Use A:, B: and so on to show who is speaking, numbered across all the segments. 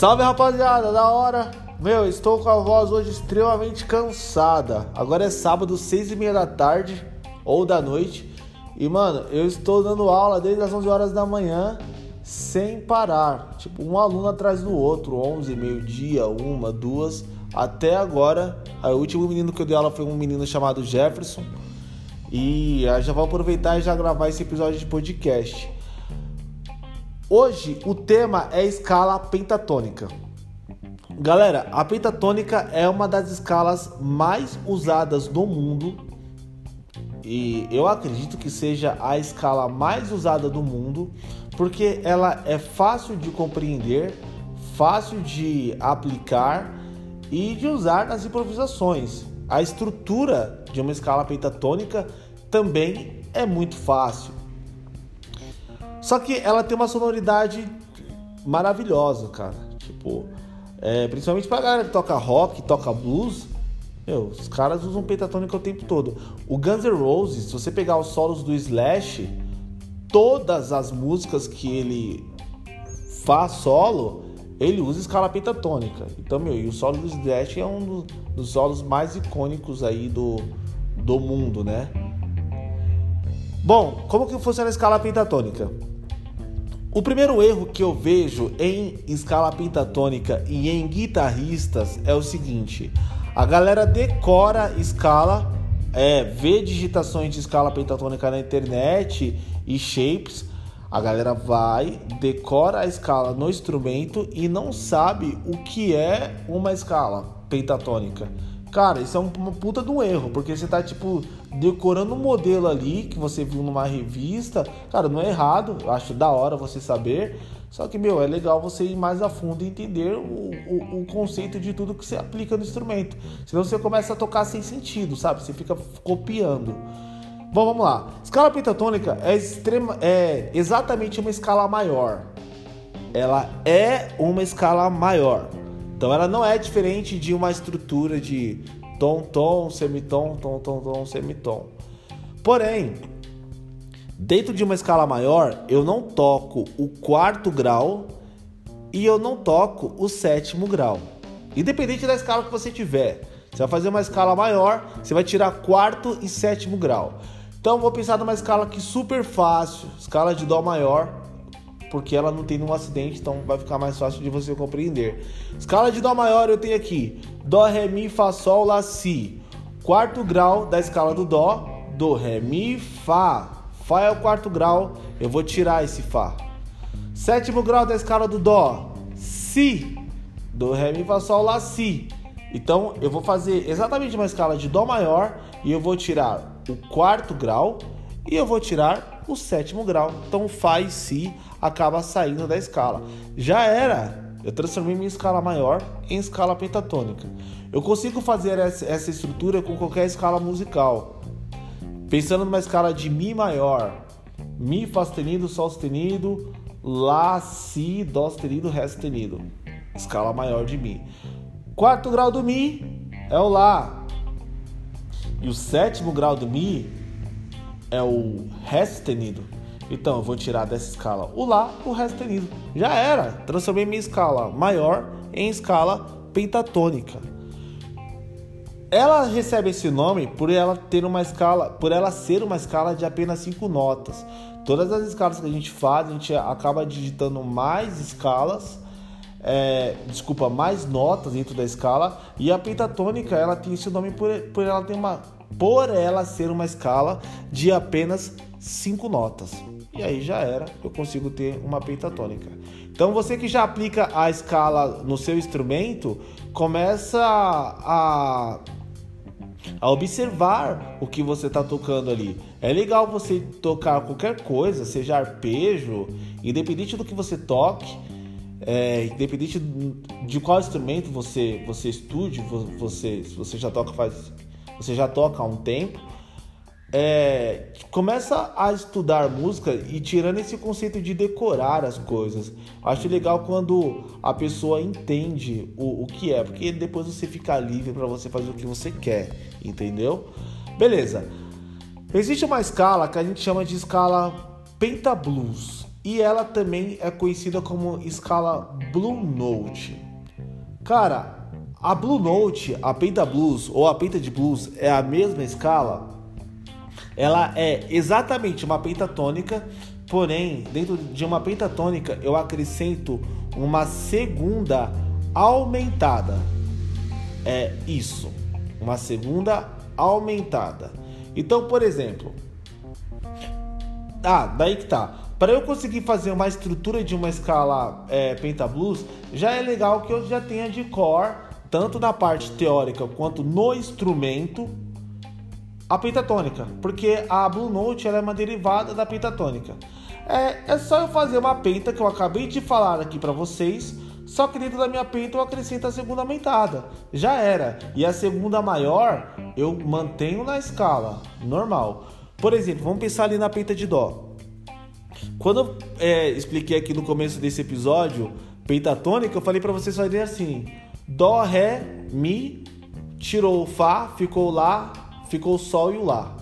A: Salve rapaziada, da hora! Meu, estou com a voz hoje extremamente cansada. Agora é sábado, seis e meia da tarde ou da noite. E mano, eu estou dando aula desde as 11 horas da manhã sem parar. Tipo, um aluno atrás do outro, 11, meio-dia, uma, duas. Até agora, o último menino que eu dei aula foi um menino chamado Jefferson. E já vou aproveitar e já gravar esse episódio de podcast. Hoje o tema é escala pentatônica. Galera, a pentatônica é uma das escalas mais usadas do mundo e eu acredito que seja a escala mais usada do mundo porque ela é fácil de compreender, fácil de aplicar e de usar nas improvisações. A estrutura de uma escala pentatônica também é muito fácil. Só que ela tem uma sonoridade maravilhosa, cara. Tipo, é, principalmente pra galera que toca rock, toca blues. Meu, os caras usam pentatônica o tempo todo. O Guns N' Roses, se você pegar os solos do Slash, todas as músicas que ele faz solo, ele usa escala pentatônica. Então, meu, e o solo do Slash é um dos, dos solos mais icônicos aí do, do mundo, né? Bom, como que funciona a escala pentatônica? O primeiro erro que eu vejo em escala pentatônica e em guitarristas é o seguinte: a galera decora escala, é, vê digitações de escala pentatônica na internet e shapes. A galera vai, decora a escala no instrumento e não sabe o que é uma escala pentatônica. Cara, isso é uma puta de um erro, porque você tá, tipo, decorando um modelo ali que você viu numa revista. Cara, não é errado, eu acho da hora você saber. Só que, meu, é legal você ir mais a fundo e entender o, o, o, conceito de tudo que você aplica no instrumento. Senão você começa a tocar sem sentido, sabe? Você fica copiando. Bom, vamos lá. Escala pentatônica é, extrema, é exatamente uma escala maior. Ela é uma escala maior. Então ela não é diferente de uma estrutura de tom, tom, semitom, tom, tom, tom, semitom. Porém, dentro de uma escala maior, eu não toco o quarto grau e eu não toco o sétimo grau. Independente da escala que você tiver. Você vai fazer uma escala maior, você vai tirar quarto e sétimo grau. Então vou pensar numa escala aqui super fácil, escala de dó maior porque ela não tem nenhum acidente, então vai ficar mais fácil de você compreender. Escala de Dó maior eu tenho aqui: Dó, Ré, Mi, Fá, Sol, Lá, Si. Quarto grau da escala do Dó, Do, Ré, Mi, Fá. Fá é o quarto grau, eu vou tirar esse Fá. Sétimo grau da escala do Dó, Si. Do, Ré, Mi, Fá, Sol, Lá, Si. Então eu vou fazer exatamente uma escala de Dó maior e eu vou tirar o quarto grau e eu vou tirar o sétimo grau. Então e Si acaba saindo da escala. Já era, eu transformei minha escala maior em escala pentatônica. Eu consigo fazer essa estrutura com qualquer escala musical. Pensando numa escala de Mi maior, Mi, Fá sustenido, Sol sustenido, Lá, Si, Dó sustenido, Ré sustenido. Escala maior de Mi. Quarto grau do Mi é o Lá. E o sétimo grau do Mi é o Ré sustenido. Então eu vou tirar dessa escala o Lá, o Ré sustenido. Já era. Transformei minha escala maior em escala pentatônica. Ela recebe esse nome por ela ter uma escala, por ela ser uma escala de apenas cinco notas. Todas as escalas que a gente faz, a gente acaba digitando mais escalas, é, desculpa, mais notas dentro da escala. E a pentatônica, ela tem esse nome por, por ela ter uma por ela ser uma escala de apenas cinco notas. E aí já era, eu consigo ter uma pentatônica. Então você que já aplica a escala no seu instrumento, começa a, a observar o que você está tocando ali. É legal você tocar qualquer coisa, seja arpejo, independente do que você toque, é, independente de qual instrumento você você estude, você você já toca faz você já toca há um tempo, é, começa a estudar música e tirando esse conceito de decorar as coisas. Acho legal quando a pessoa entende o, o que é, porque depois você fica livre para você fazer o que você quer, entendeu? Beleza. Existe uma escala que a gente chama de escala pentablues. e ela também é conhecida como escala Blue Note. Cara, a Blue Note, a Penta Blues ou a Penta de Blues é a mesma escala. Ela é exatamente uma pentatônica, porém, dentro de uma pentatônica eu acrescento uma segunda aumentada. É isso, uma segunda aumentada. Então, por exemplo, ah, daí que tá. Para eu conseguir fazer uma estrutura de uma escala é, pentablues, já é legal que eu já tenha de core, tanto na parte teórica quanto no instrumento, a pentatônica, porque a Blue Note ela é uma derivada da pentatônica. É, é só eu fazer uma penta que eu acabei de falar aqui para vocês, só que dentro da minha penta eu acrescento a segunda aumentada. Já era. E a segunda maior eu mantenho na escala normal. Por exemplo, vamos pensar ali na penta de dó. Quando eu é, expliquei aqui no começo desse episódio pentatônica, eu falei para vocês fazerem assim: Dó, Ré, Mi, tirou o Fá, ficou Lá, ficou o Sol e o Lá.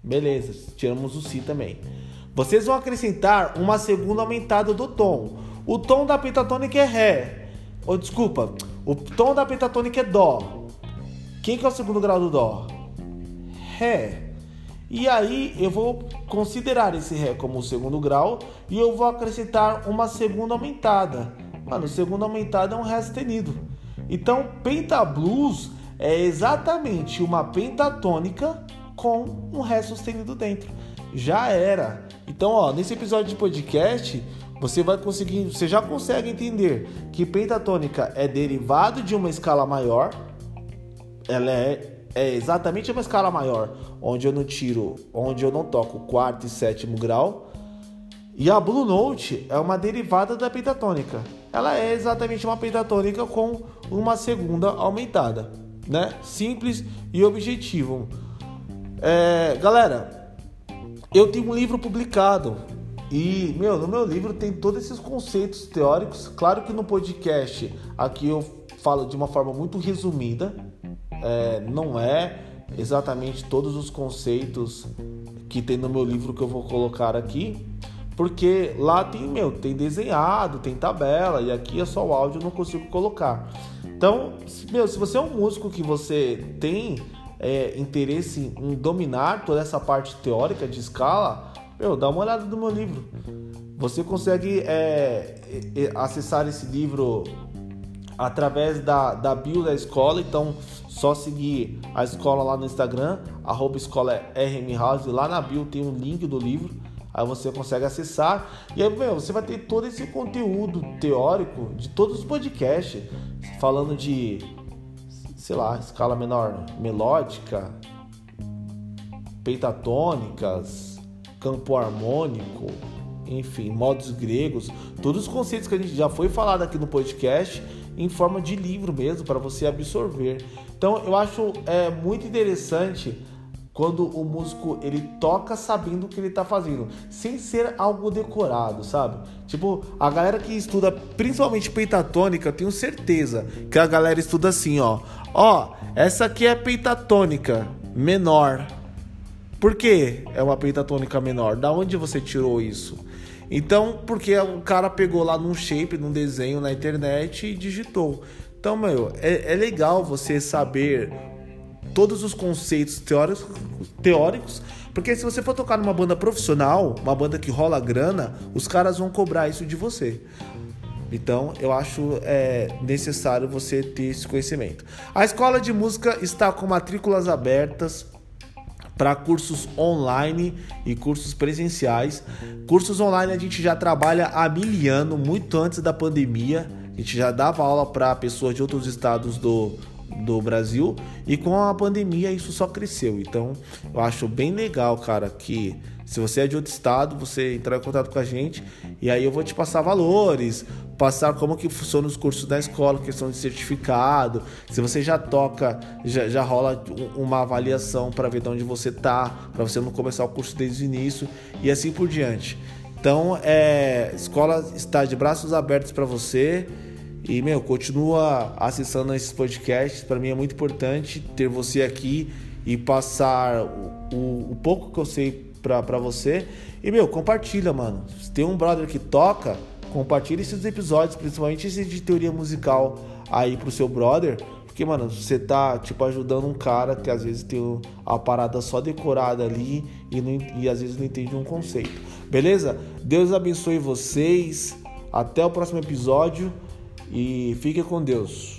A: Beleza, tiramos o Si também. Vocês vão acrescentar uma segunda aumentada do tom. O tom da pentatônica é Ré. Ou oh, desculpa, o tom da pentatônica é Dó. Quem que é o segundo grau do Dó? Ré. E aí eu vou considerar esse Ré como o segundo grau e eu vou acrescentar uma segunda aumentada. Mano, segunda aumentada é um Ré sustenido. Então, pentablues é exatamente uma pentatônica com um Ré sustenido dentro. Já era. Então, ó, nesse episódio de podcast, você vai conseguir, você já consegue entender que pentatônica é derivado de uma escala maior. Ela é é exatamente uma escala maior, onde eu não tiro, onde eu não toco quarto e sétimo grau. E a Blue Note é uma derivada da pentatônica. Ela é exatamente uma pentatônica com uma segunda aumentada, né? Simples e objetivo. É, galera, eu tenho um livro publicado e, meu, no meu livro tem todos esses conceitos teóricos. Claro que no podcast aqui eu falo de uma forma muito resumida, é, não é exatamente todos os conceitos que tem no meu livro que eu vou colocar aqui, porque lá tem, meu, tem desenhado, tem tabela, e aqui é só o áudio, eu não consigo colocar. Então, meu, se você é um músico que você tem é, interesse em dominar toda essa parte teórica de escala, meu, dá uma olhada no meu livro. Você consegue é, acessar esse livro através da, da bio da escola, então só seguir a escola lá no Instagram, arroba escola House, lá na bio tem um link do livro, aí você consegue acessar. E aí, meu, você vai ter todo esse conteúdo teórico de todos os podcasts, falando de, sei lá, escala menor melódica, pentatônicas, campo harmônico, enfim, modos gregos, todos os conceitos que a gente já foi falado aqui no podcast em forma de livro mesmo para você absorver. Então eu acho é, muito interessante quando o músico ele toca sabendo o que ele está fazendo, sem ser algo decorado, sabe? Tipo, a galera que estuda principalmente pentatônica, eu tenho certeza que a galera estuda assim, ó. Ó, essa aqui é pentatônica menor. Por que é uma pentatônica menor? Da onde você tirou isso? Então, porque o cara pegou lá num shape, num desenho na internet e digitou. Então, meu, é, é legal você saber todos os conceitos teóricos, teóricos, porque se você for tocar numa banda profissional, uma banda que rola grana, os caras vão cobrar isso de você. Então, eu acho é, necessário você ter esse conhecimento. A escola de música está com matrículas abertas para cursos online e cursos presenciais. Cursos online a gente já trabalha há mil anos, muito antes da pandemia. A gente já dava aula para pessoas de outros estados do, do Brasil e com a pandemia isso só cresceu. Então eu acho bem legal, cara, que se você é de outro estado, você entrar em contato com a gente e aí eu vou te passar valores, passar como que funciona os cursos da escola, questão de certificado. Se você já toca, já, já rola uma avaliação para ver de onde você tá, para você não começar o curso desde o início e assim por diante. Então, é, escola está de braços abertos para você. E, meu, continua acessando esses podcasts. Para mim é muito importante ter você aqui e passar o, o, pouco que eu sei para você. E, meu, compartilha, mano. Se tem um brother que toca, compartilha esses episódios, principalmente esse de teoria musical aí pro seu brother. Porque, mano, você tá, tipo, ajudando um cara que às vezes tem a parada só decorada ali e, não, e às vezes não entende um conceito. Beleza? Deus abençoe vocês. Até o próximo episódio e fique com Deus.